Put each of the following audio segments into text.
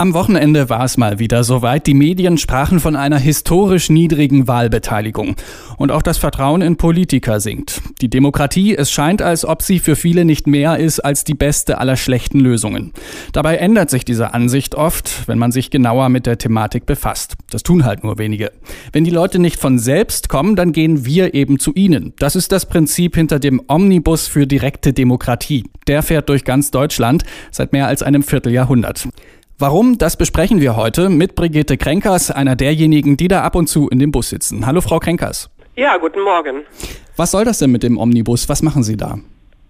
Am Wochenende war es mal wieder soweit. Die Medien sprachen von einer historisch niedrigen Wahlbeteiligung. Und auch das Vertrauen in Politiker sinkt. Die Demokratie, es scheint, als ob sie für viele nicht mehr ist als die beste aller schlechten Lösungen. Dabei ändert sich diese Ansicht oft, wenn man sich genauer mit der Thematik befasst. Das tun halt nur wenige. Wenn die Leute nicht von selbst kommen, dann gehen wir eben zu ihnen. Das ist das Prinzip hinter dem Omnibus für direkte Demokratie. Der fährt durch ganz Deutschland seit mehr als einem Vierteljahrhundert. Warum, das besprechen wir heute mit Brigitte Krenkers, einer derjenigen, die da ab und zu in dem Bus sitzen. Hallo, Frau Krenkers. Ja, guten Morgen. Was soll das denn mit dem Omnibus? Was machen Sie da?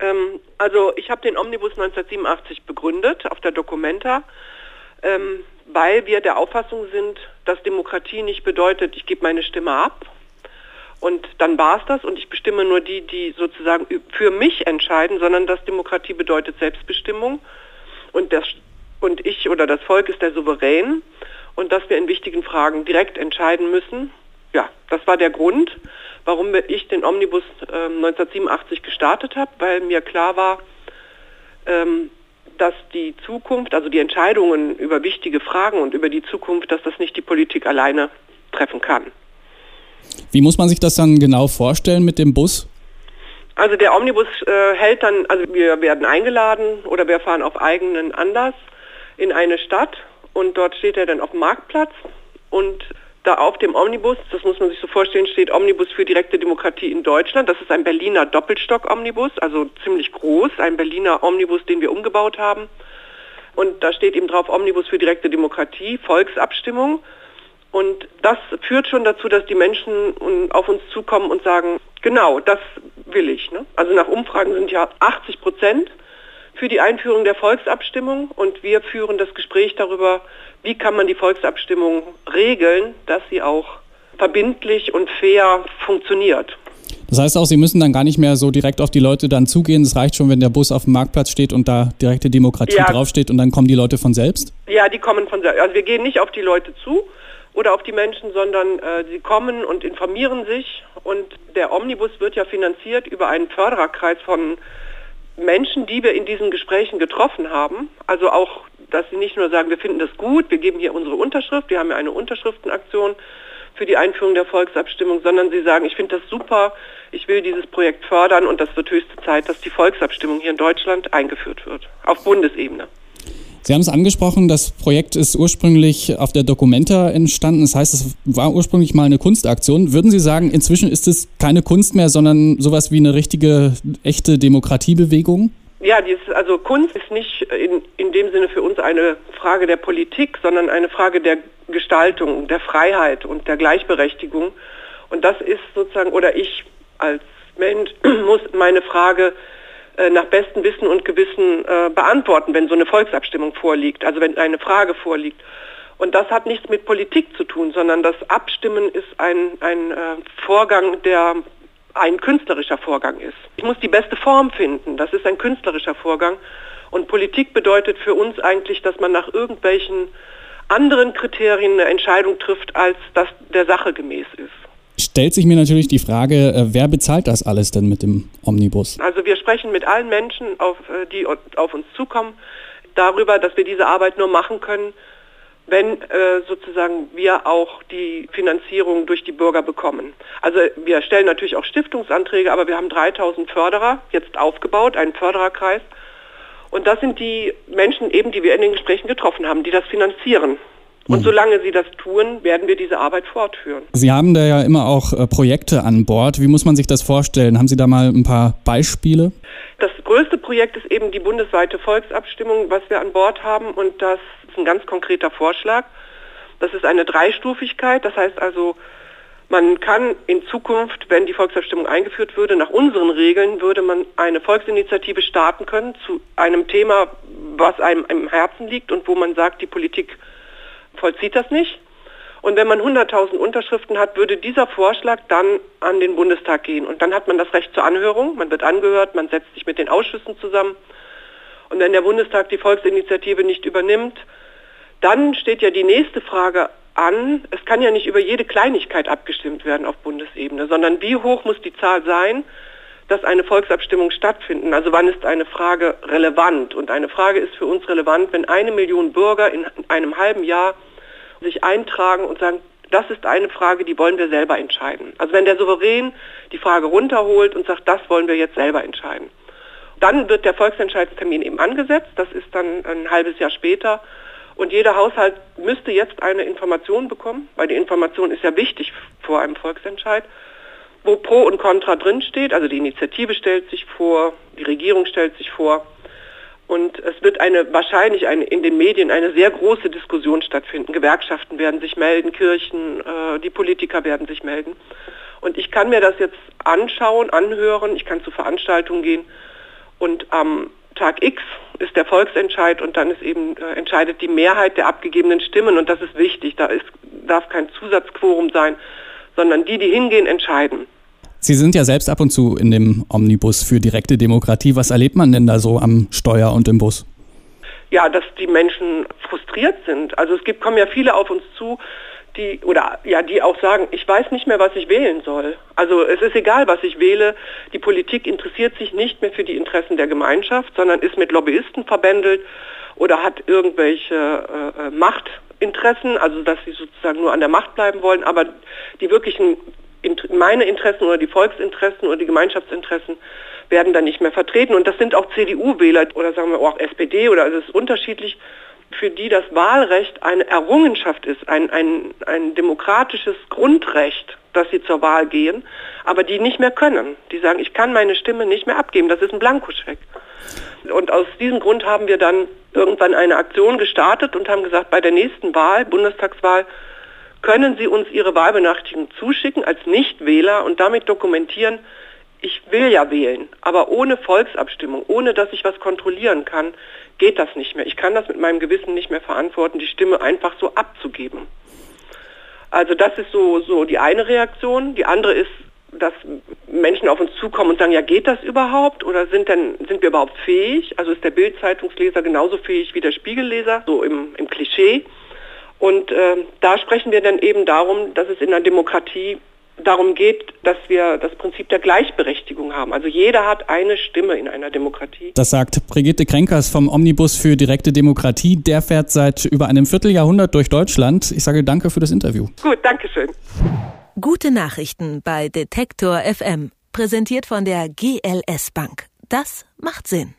Ähm, also ich habe den Omnibus 1987 begründet auf der Documenta, ähm, weil wir der Auffassung sind, dass Demokratie nicht bedeutet, ich gebe meine Stimme ab und dann war es das und ich bestimme nur die, die sozusagen für mich entscheiden, sondern dass Demokratie bedeutet Selbstbestimmung und das und ich oder das Volk ist der Souverän und dass wir in wichtigen Fragen direkt entscheiden müssen. Ja, das war der Grund, warum ich den Omnibus äh, 1987 gestartet habe, weil mir klar war, ähm, dass die Zukunft, also die Entscheidungen über wichtige Fragen und über die Zukunft, dass das nicht die Politik alleine treffen kann. Wie muss man sich das dann genau vorstellen mit dem Bus? Also der Omnibus äh, hält dann, also wir werden eingeladen oder wir fahren auf eigenen Anlass in eine Stadt und dort steht er dann auf dem Marktplatz und da auf dem Omnibus, das muss man sich so vorstellen, steht Omnibus für direkte Demokratie in Deutschland. Das ist ein Berliner Doppelstock-Omnibus, also ziemlich groß, ein Berliner Omnibus, den wir umgebaut haben. Und da steht eben drauf Omnibus für direkte Demokratie, Volksabstimmung. Und das führt schon dazu, dass die Menschen auf uns zukommen und sagen, genau, das will ich. Ne? Also nach Umfragen sind ja 80 Prozent für die Einführung der Volksabstimmung und wir führen das Gespräch darüber, wie kann man die Volksabstimmung regeln, dass sie auch verbindlich und fair funktioniert. Das heißt auch, Sie müssen dann gar nicht mehr so direkt auf die Leute dann zugehen. Es reicht schon, wenn der Bus auf dem Marktplatz steht und da direkte Demokratie ja. draufsteht und dann kommen die Leute von selbst? Ja, die kommen von selbst. Also wir gehen nicht auf die Leute zu oder auf die Menschen, sondern äh, sie kommen und informieren sich und der Omnibus wird ja finanziert über einen Fördererkreis von Menschen, die wir in diesen Gesprächen getroffen haben, also auch, dass sie nicht nur sagen, wir finden das gut, wir geben hier unsere Unterschrift, wir haben ja eine Unterschriftenaktion für die Einführung der Volksabstimmung, sondern sie sagen, ich finde das super, ich will dieses Projekt fördern und das wird höchste Zeit, dass die Volksabstimmung hier in Deutschland eingeführt wird, auf Bundesebene. Sie haben es angesprochen, das Projekt ist ursprünglich auf der Documenta entstanden. Das heißt, es war ursprünglich mal eine Kunstaktion. Würden Sie sagen, inzwischen ist es keine Kunst mehr, sondern sowas wie eine richtige, echte Demokratiebewegung? Ja, dieses, also Kunst ist nicht in, in dem Sinne für uns eine Frage der Politik, sondern eine Frage der Gestaltung, der Freiheit und der Gleichberechtigung. Und das ist sozusagen, oder ich als Mensch muss meine Frage nach bestem Wissen und Gewissen äh, beantworten, wenn so eine Volksabstimmung vorliegt, also wenn eine Frage vorliegt. Und das hat nichts mit Politik zu tun, sondern das Abstimmen ist ein, ein äh, Vorgang, der ein künstlerischer Vorgang ist. Ich muss die beste Form finden, das ist ein künstlerischer Vorgang. Und Politik bedeutet für uns eigentlich, dass man nach irgendwelchen anderen Kriterien eine Entscheidung trifft, als das der Sache gemäß ist stellt sich mir natürlich die Frage, äh, wer bezahlt das alles denn mit dem Omnibus? Also wir sprechen mit allen Menschen, auf, äh, die auf uns zukommen, darüber, dass wir diese Arbeit nur machen können, wenn äh, sozusagen wir auch die Finanzierung durch die Bürger bekommen. Also wir stellen natürlich auch Stiftungsanträge, aber wir haben 3000 Förderer jetzt aufgebaut, einen Fördererkreis. Und das sind die Menschen eben, die wir in den Gesprächen getroffen haben, die das finanzieren. Und mhm. solange Sie das tun, werden wir diese Arbeit fortführen. Sie haben da ja immer auch äh, Projekte an Bord. Wie muss man sich das vorstellen? Haben Sie da mal ein paar Beispiele? Das größte Projekt ist eben die bundesweite Volksabstimmung, was wir an Bord haben. Und das ist ein ganz konkreter Vorschlag. Das ist eine Dreistufigkeit. Das heißt also, man kann in Zukunft, wenn die Volksabstimmung eingeführt würde, nach unseren Regeln würde man eine Volksinitiative starten können zu einem Thema, was einem im Herzen liegt und wo man sagt, die Politik vollzieht das nicht. Und wenn man 100.000 Unterschriften hat, würde dieser Vorschlag dann an den Bundestag gehen. Und dann hat man das Recht zur Anhörung, man wird angehört, man setzt sich mit den Ausschüssen zusammen. Und wenn der Bundestag die Volksinitiative nicht übernimmt, dann steht ja die nächste Frage an. Es kann ja nicht über jede Kleinigkeit abgestimmt werden auf Bundesebene, sondern wie hoch muss die Zahl sein, dass eine Volksabstimmung stattfinden. Also wann ist eine Frage relevant? Und eine Frage ist für uns relevant, wenn eine Million Bürger in einem halben Jahr sich eintragen und sagen, das ist eine Frage, die wollen wir selber entscheiden. Also wenn der Souverän die Frage runterholt und sagt, das wollen wir jetzt selber entscheiden. Dann wird der Volksentscheidstermin eben angesetzt, das ist dann ein halbes Jahr später. Und jeder Haushalt müsste jetzt eine Information bekommen, weil die Information ist ja wichtig vor einem Volksentscheid, wo Pro und Contra drinsteht. Also die Initiative stellt sich vor, die Regierung stellt sich vor. Und es wird eine, wahrscheinlich eine, in den Medien eine sehr große Diskussion stattfinden. Gewerkschaften werden sich melden, Kirchen, äh, die Politiker werden sich melden. Und ich kann mir das jetzt anschauen, anhören, ich kann zu Veranstaltungen gehen und am Tag X ist der Volksentscheid und dann ist eben äh, entscheidet die Mehrheit der abgegebenen Stimmen und das ist wichtig. Da ist, darf kein Zusatzquorum sein, sondern die, die hingehen, entscheiden. Sie sind ja selbst ab und zu in dem Omnibus für direkte Demokratie. Was erlebt man denn da so am Steuer und im Bus? Ja, dass die Menschen frustriert sind. Also es gibt, kommen ja viele auf uns zu, die oder ja, die auch sagen, ich weiß nicht mehr, was ich wählen soll. Also es ist egal, was ich wähle. Die Politik interessiert sich nicht mehr für die Interessen der Gemeinschaft, sondern ist mit Lobbyisten verbändelt oder hat irgendwelche äh, äh Machtinteressen, also dass sie sozusagen nur an der Macht bleiben wollen, aber die wirklichen meine Interessen oder die Volksinteressen oder die Gemeinschaftsinteressen werden dann nicht mehr vertreten. Und das sind auch CDU-Wähler oder sagen wir auch SPD oder es ist unterschiedlich für die das Wahlrecht eine Errungenschaft ist, ein, ein, ein demokratisches Grundrecht, dass sie zur Wahl gehen, aber die nicht mehr können. Die sagen, ich kann meine Stimme nicht mehr abgeben, das ist ein Blankoscheck. Und aus diesem Grund haben wir dann irgendwann eine Aktion gestartet und haben gesagt, bei der nächsten Wahl, Bundestagswahl, können Sie uns Ihre Wahlbenachrichtigung zuschicken als Nichtwähler und damit dokumentieren, ich will ja wählen, aber ohne Volksabstimmung, ohne dass ich was kontrollieren kann, geht das nicht mehr. Ich kann das mit meinem Gewissen nicht mehr verantworten, die Stimme einfach so abzugeben. Also das ist so, so die eine Reaktion. Die andere ist, dass Menschen auf uns zukommen und sagen, ja, geht das überhaupt? Oder sind denn, sind wir überhaupt fähig? Also ist der Bildzeitungsleser genauso fähig wie der Spiegelleser, so im, im Klischee. Und äh, da sprechen wir dann eben darum, dass es in der Demokratie darum geht, dass wir das Prinzip der Gleichberechtigung haben. Also jeder hat eine Stimme in einer Demokratie. Das sagt Brigitte Krenkers vom Omnibus für direkte Demokratie. Der fährt seit über einem Vierteljahrhundert durch Deutschland. Ich sage danke für das Interview. Gut, danke schön. Gute Nachrichten bei Detektor FM. Präsentiert von der GLS Bank. Das macht Sinn.